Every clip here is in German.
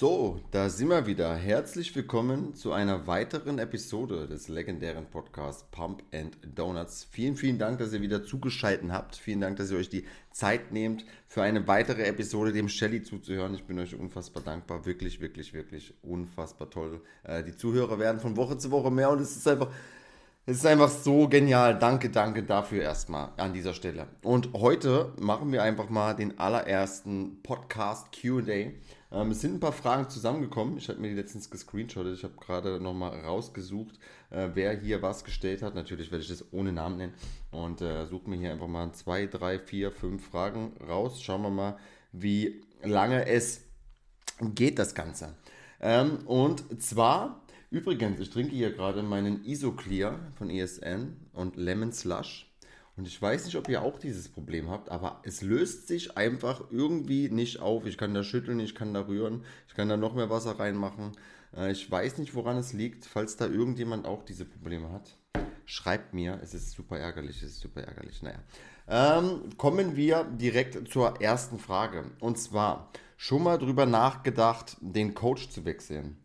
So, da sind wir wieder. Herzlich willkommen zu einer weiteren Episode des legendären Podcasts Pump and Donuts. Vielen, vielen Dank, dass ihr wieder zugeschaltet habt. Vielen Dank, dass ihr euch die Zeit nehmt, für eine weitere Episode dem Shelly zuzuhören. Ich bin euch unfassbar dankbar. Wirklich, wirklich, wirklich unfassbar toll. Äh, die Zuhörer werden von Woche zu Woche mehr und es ist einfach. Es ist einfach so genial. Danke, danke dafür erstmal an dieser Stelle. Und heute machen wir einfach mal den allerersten Podcast QA. Ähm, es sind ein paar Fragen zusammengekommen. Ich habe mir die letztens gescreenshottet. Ich habe gerade nochmal rausgesucht, äh, wer hier was gestellt hat. Natürlich werde ich das ohne Namen nennen. Und äh, suche mir hier einfach mal zwei, drei, vier, fünf Fragen raus. Schauen wir mal, wie lange es geht, das Ganze. Ähm, und zwar, übrigens, ich trinke hier gerade meinen Isoclear von ESN und Lemon Slush. Und ich weiß nicht, ob ihr auch dieses Problem habt, aber es löst sich einfach irgendwie nicht auf. Ich kann da schütteln, ich kann da rühren, ich kann da noch mehr Wasser reinmachen. Äh, ich weiß nicht, woran es liegt. Falls da irgendjemand auch diese Probleme hat, schreibt mir. Es ist super ärgerlich, es ist super ärgerlich. Naja. Ähm, kommen wir direkt zur ersten Frage. Und zwar, schon mal drüber nachgedacht, den Coach zu wechseln.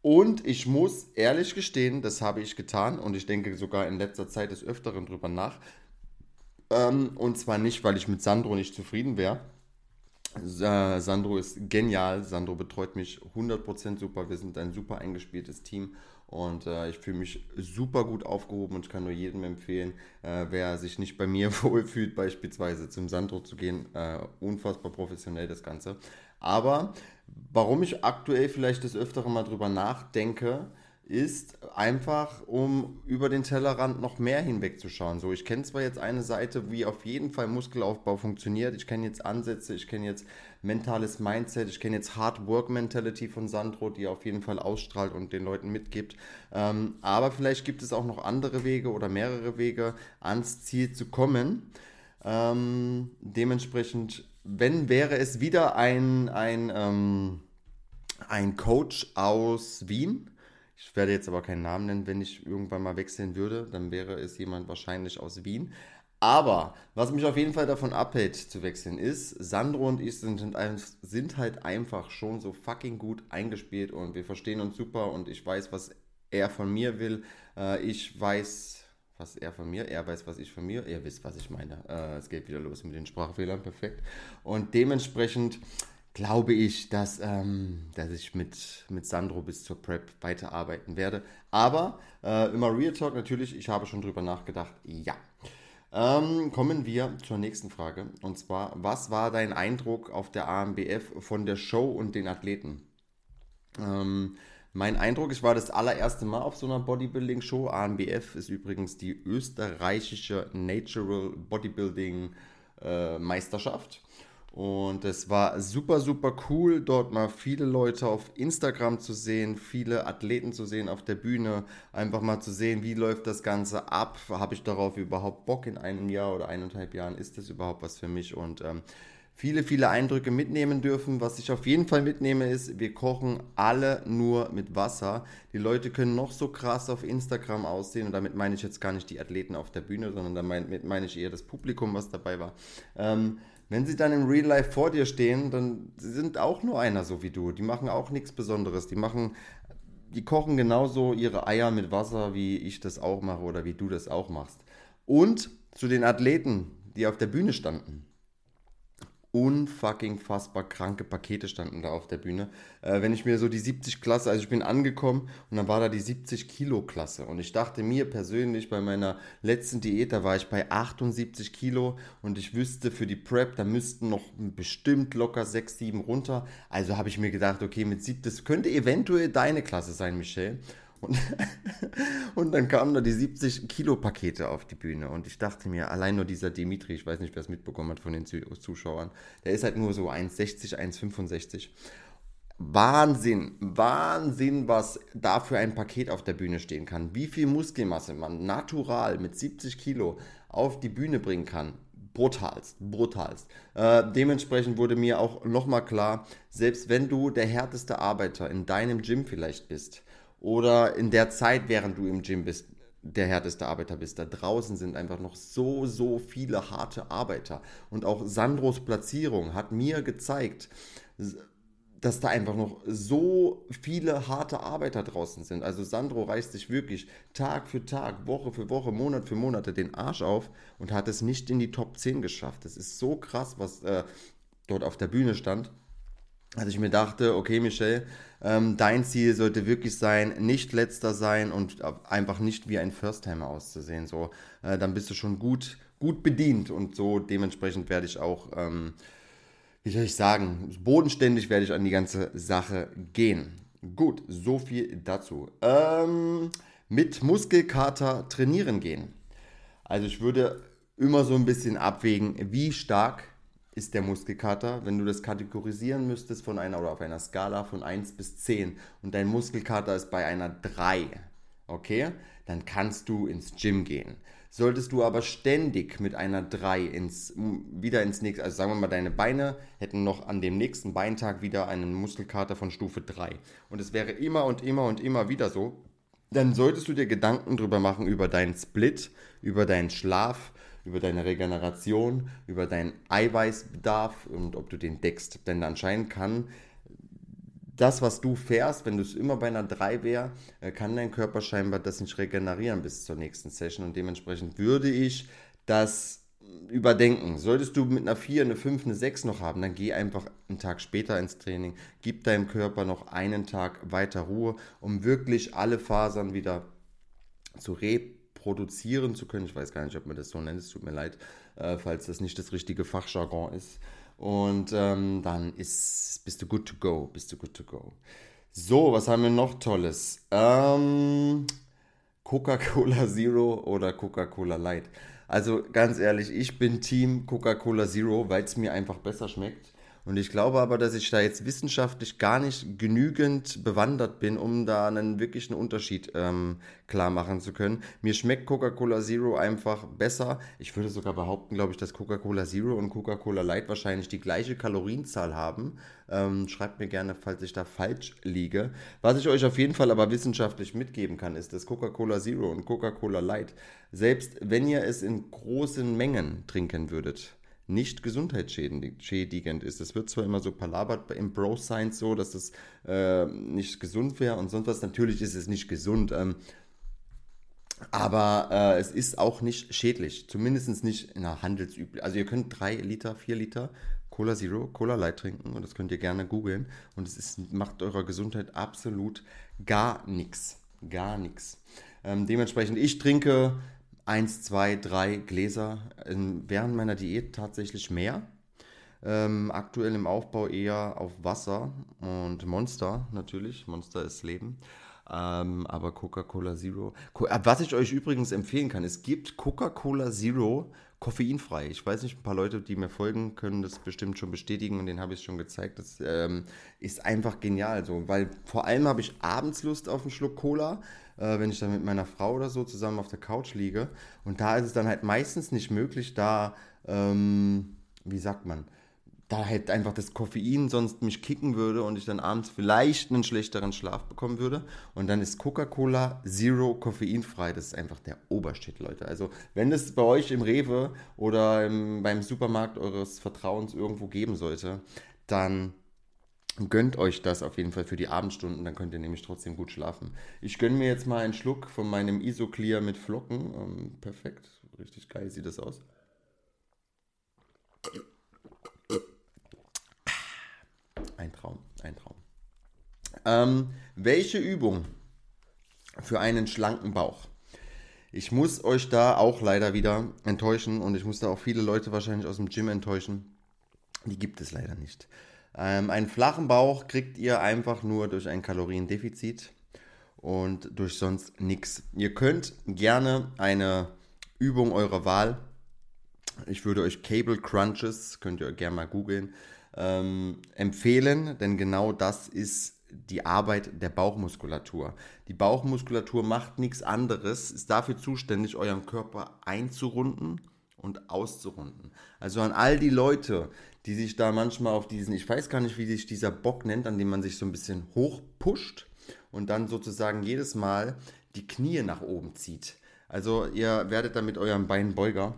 Und ich muss ehrlich gestehen, das habe ich getan und ich denke sogar in letzter Zeit des Öfteren drüber nach, ähm, und zwar nicht, weil ich mit Sandro nicht zufrieden wäre. Äh, Sandro ist genial. Sandro betreut mich 100% super. Wir sind ein super eingespieltes Team und äh, ich fühle mich super gut aufgehoben und ich kann nur jedem empfehlen, äh, wer sich nicht bei mir wohlfühlt, beispielsweise zum Sandro zu gehen. Äh, unfassbar professionell das Ganze. Aber warum ich aktuell vielleicht des Öfteren mal drüber nachdenke, ist einfach, um über den Tellerrand noch mehr hinwegzuschauen. So, ich kenne zwar jetzt eine Seite, wie auf jeden Fall Muskelaufbau funktioniert. Ich kenne jetzt Ansätze, ich kenne jetzt mentales Mindset, ich kenne jetzt Hard Work Mentality von Sandro, die auf jeden Fall ausstrahlt und den Leuten mitgibt. Ähm, aber vielleicht gibt es auch noch andere Wege oder mehrere Wege, ans Ziel zu kommen. Ähm, dementsprechend, wenn wäre es wieder ein, ein, ähm, ein Coach aus Wien ich werde jetzt aber keinen Namen nennen, wenn ich irgendwann mal wechseln würde, dann wäre es jemand wahrscheinlich aus Wien. Aber was mich auf jeden Fall davon abhält zu wechseln ist, Sandro und ich sind, sind halt einfach schon so fucking gut eingespielt und wir verstehen uns super und ich weiß, was er von mir will. Äh, ich weiß, was er von mir, er weiß, was ich von mir, ihr wisst, was ich meine. Äh, es geht wieder los mit den Sprachfehlern, perfekt. Und dementsprechend glaube ich, dass, ähm, dass ich mit, mit Sandro bis zur Prep weiterarbeiten werde. Aber äh, immer Real Talk natürlich, ich habe schon drüber nachgedacht, ja. Ähm, kommen wir zur nächsten Frage. Und zwar, was war dein Eindruck auf der AMBF von der Show und den Athleten? Ähm, mein Eindruck, ich war das allererste Mal auf so einer Bodybuilding-Show. AMBF ist übrigens die österreichische Natural Bodybuilding äh, Meisterschaft. Und es war super, super cool, dort mal viele Leute auf Instagram zu sehen, viele Athleten zu sehen auf der Bühne, einfach mal zu sehen, wie läuft das Ganze ab, habe ich darauf überhaupt Bock in einem Jahr oder eineinhalb Jahren, ist das überhaupt was für mich und ähm, viele, viele Eindrücke mitnehmen dürfen. Was ich auf jeden Fall mitnehme, ist, wir kochen alle nur mit Wasser. Die Leute können noch so krass auf Instagram aussehen und damit meine ich jetzt gar nicht die Athleten auf der Bühne, sondern damit meine ich eher das Publikum, was dabei war. Ähm, wenn sie dann im Real Life vor dir stehen, dann sind auch nur einer so wie du. Die machen auch nichts Besonderes. Die machen, die kochen genauso ihre Eier mit Wasser, wie ich das auch mache oder wie du das auch machst. Und zu den Athleten, die auf der Bühne standen unfucking fassbar kranke Pakete standen da auf der Bühne. Äh, wenn ich mir so die 70 Klasse, also ich bin angekommen und dann war da die 70 Kilo Klasse und ich dachte mir persönlich bei meiner letzten Diät, da war ich bei 78 Kilo und ich wüsste für die Prep, da müssten noch bestimmt locker 6, 7 runter. Also habe ich mir gedacht, okay, mit 70, das könnte eventuell deine Klasse sein, Michelle. Und, und dann kamen da die 70 Kilo Pakete auf die Bühne und ich dachte mir, allein nur dieser Dimitri, ich weiß nicht, wer es mitbekommen hat von den Zuschauern, der ist halt nur so 1,60, 1,65. Wahnsinn, Wahnsinn, was da für ein Paket auf der Bühne stehen kann. Wie viel Muskelmasse man natural mit 70 Kilo auf die Bühne bringen kann. Brutalst, brutalst. Äh, dementsprechend wurde mir auch nochmal klar, selbst wenn du der härteste Arbeiter in deinem Gym vielleicht bist, oder in der Zeit, während du im Gym bist, der härteste Arbeiter bist. Da draußen sind einfach noch so, so viele harte Arbeiter. Und auch Sandros Platzierung hat mir gezeigt, dass da einfach noch so viele harte Arbeiter draußen sind. Also Sandro reißt sich wirklich Tag für Tag, Woche für Woche, Monat für Monat den Arsch auf und hat es nicht in die Top 10 geschafft. Das ist so krass, was äh, dort auf der Bühne stand. Also ich mir dachte, okay, Michel, ähm, dein Ziel sollte wirklich sein, nicht letzter sein und einfach nicht wie ein First-Timer auszusehen. So, äh, dann bist du schon gut, gut bedient und so dementsprechend werde ich auch ähm, wie soll ich sagen, bodenständig werde ich an die ganze Sache gehen. Gut, so viel dazu. Ähm, mit Muskelkater trainieren gehen. Also ich würde immer so ein bisschen abwägen, wie stark ist der Muskelkater, wenn du das kategorisieren müsstest von einer oder auf einer Skala von 1 bis 10 und dein Muskelkater ist bei einer 3, okay, dann kannst du ins Gym gehen. Solltest du aber ständig mit einer 3 ins, wieder ins nächste, also sagen wir mal, deine Beine hätten noch an dem nächsten Beintag wieder einen Muskelkater von Stufe 3 und es wäre immer und immer und immer wieder so, dann solltest du dir Gedanken drüber machen über deinen Split, über deinen Schlaf, über deine Regeneration, über deinen Eiweißbedarf und ob du den deckst. Denn anscheinend kann das, was du fährst, wenn du es immer bei einer 3 wäre, äh, kann dein Körper scheinbar das nicht regenerieren bis zur nächsten Session. Und dementsprechend würde ich das überdenken. Solltest du mit einer 4, eine 5, eine 6 noch haben, dann geh einfach einen Tag später ins Training. Gib deinem Körper noch einen Tag weiter Ruhe, um wirklich alle Fasern wieder zu reproduzieren zu können. Ich weiß gar nicht, ob man das so nennt. Es tut mir leid, äh, falls das nicht das richtige Fachjargon ist. Und ähm, dann ist, bist du good to go. Bist du good to go. So, was haben wir noch Tolles? Ähm, Coca-Cola Zero oder Coca-Cola Light. Also ganz ehrlich, ich bin Team Coca-Cola Zero, weil es mir einfach besser schmeckt. Und ich glaube aber, dass ich da jetzt wissenschaftlich gar nicht genügend bewandert bin, um da einen wirklichen Unterschied ähm, klar machen zu können. Mir schmeckt Coca-Cola Zero einfach besser. Ich würde sogar behaupten, glaube ich, dass Coca-Cola Zero und Coca-Cola Light wahrscheinlich die gleiche Kalorienzahl haben. Ähm, schreibt mir gerne, falls ich da falsch liege. Was ich euch auf jeden Fall aber wissenschaftlich mitgeben kann, ist, dass Coca-Cola Zero und Coca-Cola Light, selbst wenn ihr es in großen Mengen trinken würdet, nicht gesundheitsschädigend ist. Es wird zwar immer so palabert im Bro-Science so, dass das äh, nicht gesund wäre und sonst was. Natürlich ist es nicht gesund, ähm, aber äh, es ist auch nicht schädlich. Zumindest nicht in einer handelsüblichen. Also ihr könnt drei Liter, vier Liter Cola Zero, Cola Light trinken und das könnt ihr gerne googeln. Und es ist, macht eurer Gesundheit absolut gar nichts. Gar nichts. Ähm, dementsprechend, ich trinke eins, zwei, drei Gläser während meiner Diät tatsächlich mehr. Ähm, aktuell im Aufbau eher auf Wasser und Monster natürlich. Monster ist Leben. Ähm, aber Coca-Cola Zero. Äh, was ich euch übrigens empfehlen kann, es gibt Coca-Cola Zero koffeinfrei. Ich weiß nicht, ein paar Leute, die mir folgen, können das bestimmt schon bestätigen und den habe ich schon gezeigt. Das ähm, ist einfach genial so, weil vor allem habe ich abends Lust auf einen Schluck Cola äh, wenn ich dann mit meiner Frau oder so zusammen auf der Couch liege. Und da ist es dann halt meistens nicht möglich, da, ähm, wie sagt man, da halt einfach das Koffein sonst mich kicken würde und ich dann abends vielleicht einen schlechteren Schlaf bekommen würde. Und dann ist Coca-Cola Zero koffeinfrei. Das ist einfach der Obershit, Leute. Also, wenn es bei euch im Rewe oder im, beim Supermarkt eures Vertrauens irgendwo geben sollte, dann Gönnt euch das auf jeden Fall für die Abendstunden, dann könnt ihr nämlich trotzdem gut schlafen. Ich gönne mir jetzt mal einen Schluck von meinem Isoclear mit Flocken. Ähm, perfekt, richtig geil sieht das aus. Ein Traum, ein Traum. Ähm, welche Übung für einen schlanken Bauch? Ich muss euch da auch leider wieder enttäuschen und ich muss da auch viele Leute wahrscheinlich aus dem Gym enttäuschen. Die gibt es leider nicht. Ähm, einen flachen Bauch kriegt ihr einfach nur durch ein Kaloriendefizit und durch sonst nichts. Ihr könnt gerne eine Übung eurer Wahl, ich würde euch Cable Crunches, könnt ihr gerne mal googeln, ähm, empfehlen, denn genau das ist die Arbeit der Bauchmuskulatur. Die Bauchmuskulatur macht nichts anderes, ist dafür zuständig, euren Körper einzurunden und auszurunden. Also an all die Leute, die sich da manchmal auf diesen, ich weiß gar nicht, wie sich dieser Bock nennt, an dem man sich so ein bisschen hochpusht und dann sozusagen jedes Mal die Knie nach oben zieht. Also ihr werdet dann mit eurem Beinbeuger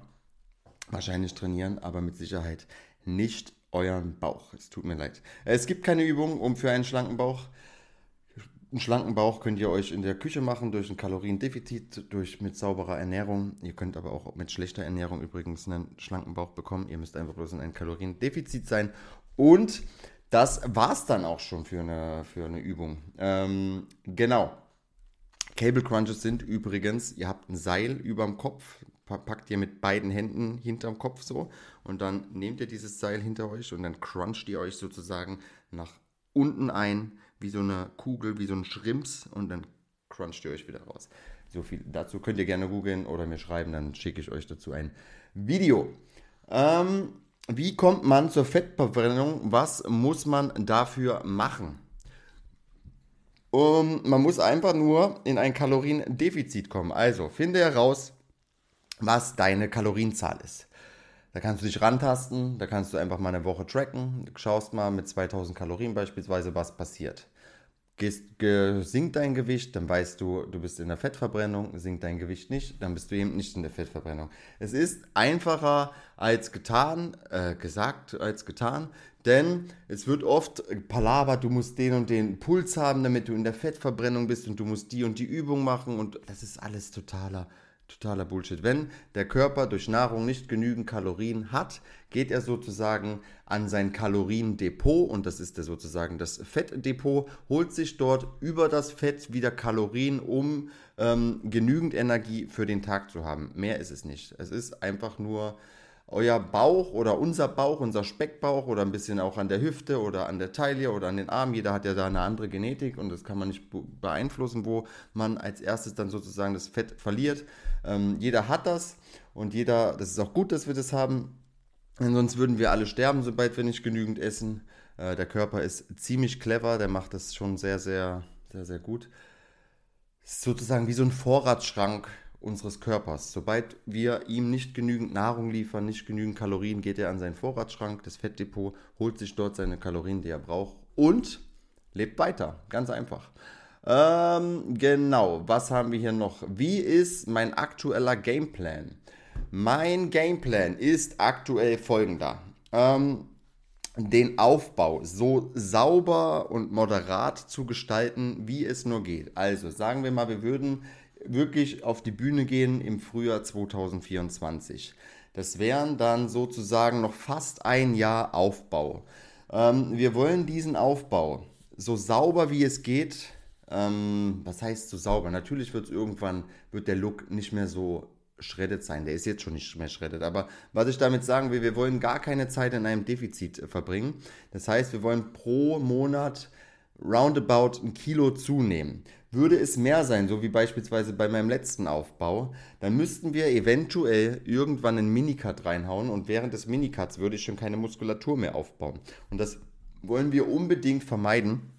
wahrscheinlich trainieren, aber mit Sicherheit nicht euren Bauch. Es tut mir leid. Es gibt keine Übung um für einen schlanken Bauch. Einen schlanken Bauch könnt ihr euch in der Küche machen durch ein Kaloriendefizit, durch mit sauberer Ernährung. Ihr könnt aber auch mit schlechter Ernährung übrigens einen schlanken Bauch bekommen. Ihr müsst einfach bloß in ein Kaloriendefizit sein. Und das war's dann auch schon für eine, für eine Übung. Ähm, genau. Cable Crunches sind übrigens, ihr habt ein Seil über dem Kopf, packt ihr mit beiden Händen hinterm Kopf so und dann nehmt ihr dieses Seil hinter euch und dann cruncht ihr euch sozusagen nach unten ein, wie so eine Kugel, wie so ein Schrimps und dann cruncht ihr euch wieder raus. So viel dazu könnt ihr gerne googeln oder mir schreiben, dann schicke ich euch dazu ein Video. Ähm, wie kommt man zur Fettverbrennung? Was muss man dafür machen? Um, man muss einfach nur in ein Kaloriendefizit kommen. Also finde heraus, was deine Kalorienzahl ist. Da kannst du dich rantasten, da kannst du einfach mal eine Woche tracken, schaust mal mit 2000 Kalorien beispielsweise, was passiert. Gehst, sinkt dein Gewicht, dann weißt du, du bist in der Fettverbrennung, sinkt dein Gewicht nicht, dann bist du eben nicht in der Fettverbrennung. Es ist einfacher als getan, äh, gesagt als getan, denn es wird oft palabert, du musst den und den Puls haben, damit du in der Fettverbrennung bist und du musst die und die Übung machen und das ist alles totaler totaler Bullshit. Wenn der Körper durch Nahrung nicht genügend Kalorien hat, geht er sozusagen an sein Kaloriendepot und das ist sozusagen das Fettdepot, holt sich dort über das Fett wieder Kalorien, um ähm, genügend Energie für den Tag zu haben. Mehr ist es nicht. Es ist einfach nur euer Bauch oder unser Bauch, unser Speckbauch oder ein bisschen auch an der Hüfte oder an der Taille oder an den Armen. Jeder hat ja da eine andere Genetik und das kann man nicht beeinflussen, wo man als erstes dann sozusagen das Fett verliert. Ähm, jeder hat das und jeder, das ist auch gut, dass wir das haben. Denn sonst würden wir alle sterben, sobald wir nicht genügend essen. Äh, der Körper ist ziemlich clever, der macht das schon sehr, sehr, sehr, sehr gut. Ist sozusagen wie so ein Vorratsschrank unseres Körpers. Sobald wir ihm nicht genügend Nahrung liefern, nicht genügend Kalorien, geht er an seinen Vorratsschrank, das Fettdepot, holt sich dort seine Kalorien, die er braucht und lebt weiter. Ganz einfach. Ähm, genau, was haben wir hier noch? Wie ist mein aktueller Gameplan? Mein Gameplan ist aktuell folgender. Ähm, den Aufbau so sauber und moderat zu gestalten, wie es nur geht. Also sagen wir mal, wir würden wirklich auf die Bühne gehen im Frühjahr 2024. Das wären dann sozusagen noch fast ein Jahr Aufbau. Ähm, wir wollen diesen Aufbau so sauber wie es geht ähm, was heißt so sauber? Natürlich wird es irgendwann, wird der Look nicht mehr so schreddet sein. Der ist jetzt schon nicht mehr schreddet. Aber was ich damit sagen will, wir wollen gar keine Zeit in einem Defizit äh, verbringen. Das heißt, wir wollen pro Monat roundabout ein Kilo zunehmen. Würde es mehr sein, so wie beispielsweise bei meinem letzten Aufbau, dann müssten wir eventuell irgendwann einen Minicut reinhauen und während des Minicuts würde ich schon keine Muskulatur mehr aufbauen. Und das wollen wir unbedingt vermeiden.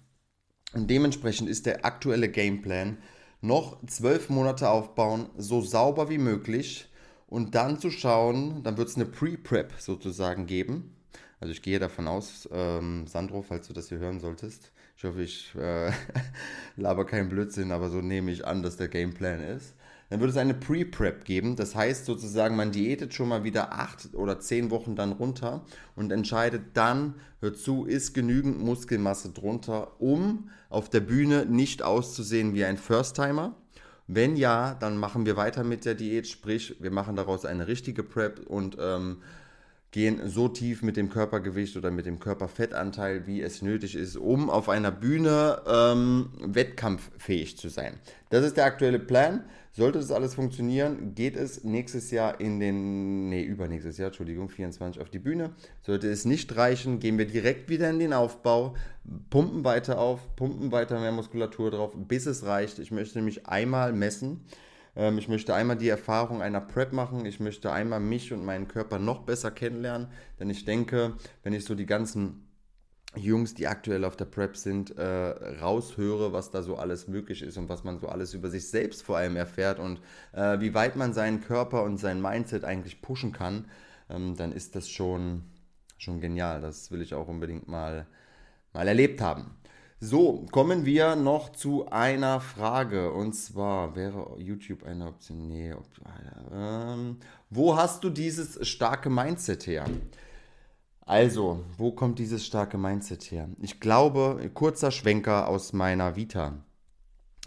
Und dementsprechend ist der aktuelle Gameplan noch zwölf Monate aufbauen, so sauber wie möglich und dann zu schauen, dann wird es eine Pre-Prep sozusagen geben. Also ich gehe davon aus, ähm, Sandro, falls du das hier hören solltest, ich hoffe, ich äh, laber keinen Blödsinn, aber so nehme ich an, dass der Gameplan ist dann würde es eine Pre-Prep geben. Das heißt sozusagen, man diätet schon mal wieder acht oder zehn Wochen dann runter und entscheidet dann, hört zu, ist genügend Muskelmasse drunter, um auf der Bühne nicht auszusehen wie ein First-Timer. Wenn ja, dann machen wir weiter mit der Diät, sprich, wir machen daraus eine richtige Prep und ähm, gehen so tief mit dem Körpergewicht oder mit dem Körperfettanteil, wie es nötig ist, um auf einer Bühne ähm, wettkampffähig zu sein. Das ist der aktuelle Plan. Sollte das alles funktionieren, geht es nächstes Jahr in den, nee, übernächstes Jahr, Entschuldigung, 24 auf die Bühne. Sollte es nicht reichen, gehen wir direkt wieder in den Aufbau, pumpen weiter auf, pumpen weiter mehr Muskulatur drauf, bis es reicht. Ich möchte mich einmal messen. Ähm, ich möchte einmal die Erfahrung einer Prep machen. Ich möchte einmal mich und meinen Körper noch besser kennenlernen. Denn ich denke, wenn ich so die ganzen Jungs, die aktuell auf der Prep sind, äh, raushöre, was da so alles möglich ist und was man so alles über sich selbst vor allem erfährt und äh, wie weit man seinen Körper und sein Mindset eigentlich pushen kann, ähm, dann ist das schon, schon genial. Das will ich auch unbedingt mal, mal erlebt haben. So, kommen wir noch zu einer Frage. Und zwar wäre YouTube eine Option. Nee, ob, ähm, wo hast du dieses starke Mindset her? Also, wo kommt dieses starke Mindset her? Ich glaube, kurzer Schwenker aus meiner Vita.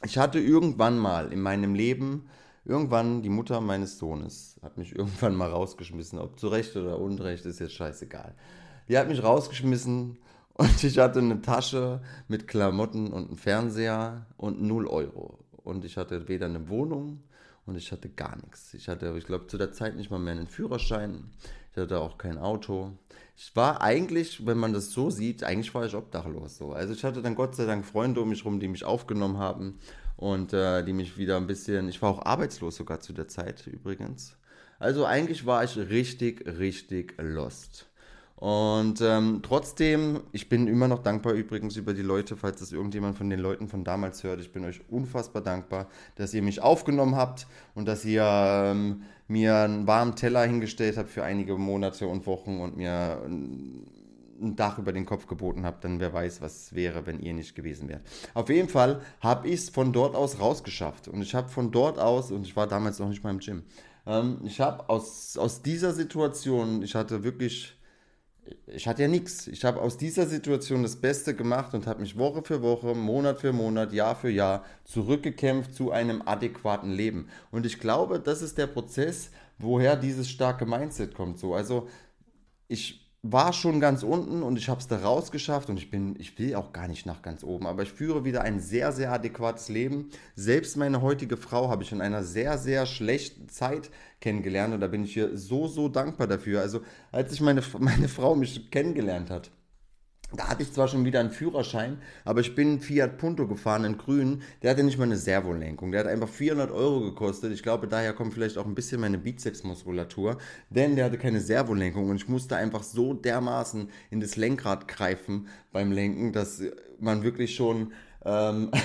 Ich hatte irgendwann mal in meinem Leben, irgendwann die Mutter meines Sohnes hat mich irgendwann mal rausgeschmissen. Ob zu Recht oder Unrecht, ist jetzt scheißegal. Die hat mich rausgeschmissen und ich hatte eine Tasche mit Klamotten und einem Fernseher und 0 Euro. Und ich hatte weder eine Wohnung und ich hatte gar nichts. Ich hatte, ich glaube, zu der Zeit nicht mal mehr einen Führerschein. Ich hatte auch kein Auto. Ich war eigentlich, wenn man das so sieht, eigentlich war ich obdachlos so. Also ich hatte dann Gott sei Dank Freunde um mich rum, die mich aufgenommen haben und äh, die mich wieder ein bisschen. Ich war auch arbeitslos sogar zu der Zeit übrigens. Also eigentlich war ich richtig, richtig lost. Und ähm, trotzdem, ich bin immer noch dankbar übrigens über die Leute, falls das irgendjemand von den Leuten von damals hört. Ich bin euch unfassbar dankbar, dass ihr mich aufgenommen habt und dass ihr ähm, mir einen warmen Teller hingestellt habt für einige Monate und Wochen und mir ein Dach über den Kopf geboten habt, dann wer weiß, was wäre, wenn ihr nicht gewesen wärt. Auf jeden Fall habe ich es von dort aus rausgeschafft. Und ich habe von dort aus, und ich war damals noch nicht mal im Gym, ähm, ich habe aus, aus dieser Situation, ich hatte wirklich ich hatte ja nichts. Ich habe aus dieser Situation das Beste gemacht und habe mich Woche für Woche, Monat für Monat, Jahr für Jahr zurückgekämpft zu einem adäquaten Leben. Und ich glaube, das ist der Prozess, woher dieses starke Mindset kommt. So, also ich war schon ganz unten und ich habe es da rausgeschafft und ich bin, ich will auch gar nicht nach ganz oben, aber ich führe wieder ein sehr, sehr adäquates Leben. Selbst meine heutige Frau habe ich in einer sehr, sehr schlechten Zeit kennengelernt und da bin ich hier so, so dankbar dafür. Also als ich meine, meine Frau mich kennengelernt hat, da hatte ich zwar schon wieder einen Führerschein, aber ich bin Fiat Punto gefahren in grün. Der hatte nicht mal eine Servolenkung. Der hat einfach 400 Euro gekostet. Ich glaube, daher kommt vielleicht auch ein bisschen meine Bizepsmuskulatur. Denn der hatte keine Servolenkung und ich musste einfach so dermaßen in das Lenkrad greifen beim Lenken, dass man wirklich schon... Ähm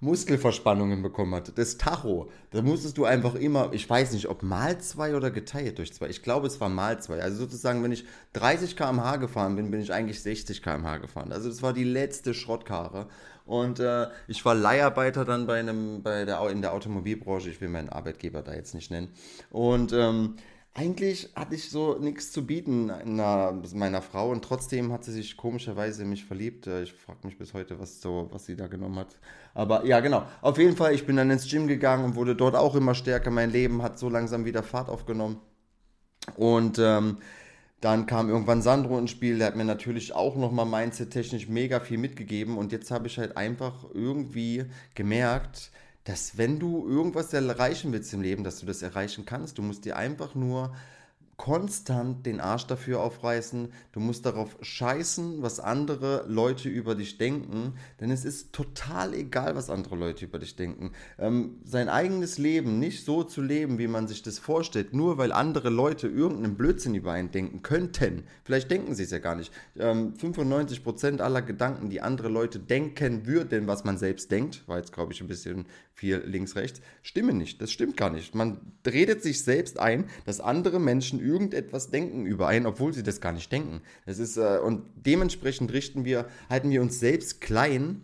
Muskelverspannungen bekommen hat. Das Tacho, da musstest du einfach immer, ich weiß nicht, ob mal zwei oder geteilt durch zwei. Ich glaube, es war mal zwei. Also sozusagen, wenn ich 30 km/h gefahren bin, bin ich eigentlich 60 km/h gefahren. Also das war die letzte Schrottkarre. Und äh, ich war Leiharbeiter dann bei einem, bei der, in der Automobilbranche. Ich will meinen Arbeitgeber da jetzt nicht nennen. Und ähm, eigentlich hatte ich so nichts zu bieten einer, meiner Frau und trotzdem hat sie sich komischerweise in mich verliebt. Äh, ich frage mich bis heute, was, so, was sie da genommen hat. Aber ja, genau. Auf jeden Fall, ich bin dann ins Gym gegangen und wurde dort auch immer stärker. Mein Leben hat so langsam wieder Fahrt aufgenommen. Und ähm, dann kam irgendwann Sandro ins Spiel, der hat mir natürlich auch nochmal mindset-technisch mega viel mitgegeben. Und jetzt habe ich halt einfach irgendwie gemerkt, dass wenn du irgendwas erreichen willst im Leben, dass du das erreichen kannst. Du musst dir einfach nur konstant den Arsch dafür aufreißen. Du musst darauf scheißen, was andere Leute über dich denken, denn es ist total egal, was andere Leute über dich denken. Ähm, sein eigenes Leben nicht so zu leben, wie man sich das vorstellt, nur weil andere Leute irgendeinen Blödsinn über einen denken könnten. Vielleicht denken sie es ja gar nicht. Ähm, 95% aller Gedanken, die andere Leute denken würden, was man selbst denkt, war jetzt, glaube ich, ein bisschen viel links-rechts, stimmen nicht. Das stimmt gar nicht. Man redet sich selbst ein, dass andere Menschen irgendetwas denken über einen, obwohl sie das gar nicht denken. Das ist, äh, und dementsprechend richten wir, halten wir uns selbst klein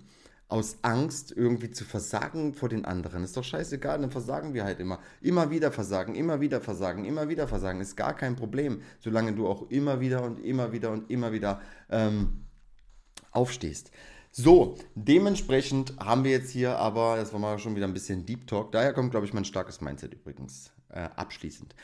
aus Angst, irgendwie zu versagen vor den anderen. Ist doch scheißegal, dann versagen wir halt immer. Immer wieder versagen, immer wieder versagen, immer wieder versagen. Ist gar kein Problem, solange du auch immer wieder und immer wieder und immer wieder ähm, aufstehst. So, dementsprechend haben wir jetzt hier aber, das war mal schon wieder ein bisschen Deep Talk, daher kommt, glaube ich, mein starkes Mindset übrigens äh, abschließend.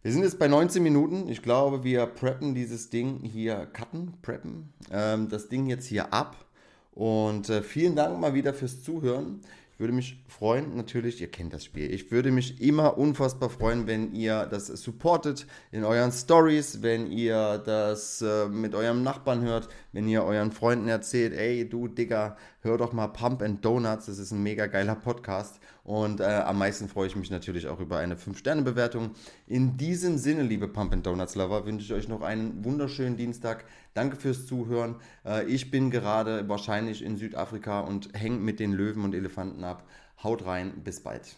Wir sind jetzt bei 19 Minuten. Ich glaube, wir preppen dieses Ding hier, cutten, preppen, ähm, das Ding jetzt hier ab. Und äh, vielen Dank mal wieder fürs Zuhören. Ich würde mich freuen, natürlich, ihr kennt das Spiel. Ich würde mich immer unfassbar freuen, wenn ihr das supportet in euren Stories, wenn ihr das äh, mit eurem Nachbarn hört, wenn ihr euren Freunden erzählt, ey, du Digga, hör doch mal Pump and Donuts, das ist ein mega geiler Podcast. Und äh, am meisten freue ich mich natürlich auch über eine 5-Sterne-Bewertung. In diesem Sinne, liebe Pump and Donuts Lover, wünsche ich euch noch einen wunderschönen Dienstag. Danke fürs Zuhören. Äh, ich bin gerade wahrscheinlich in Südafrika und hänge mit den Löwen und Elefanten ab. Haut rein, bis bald.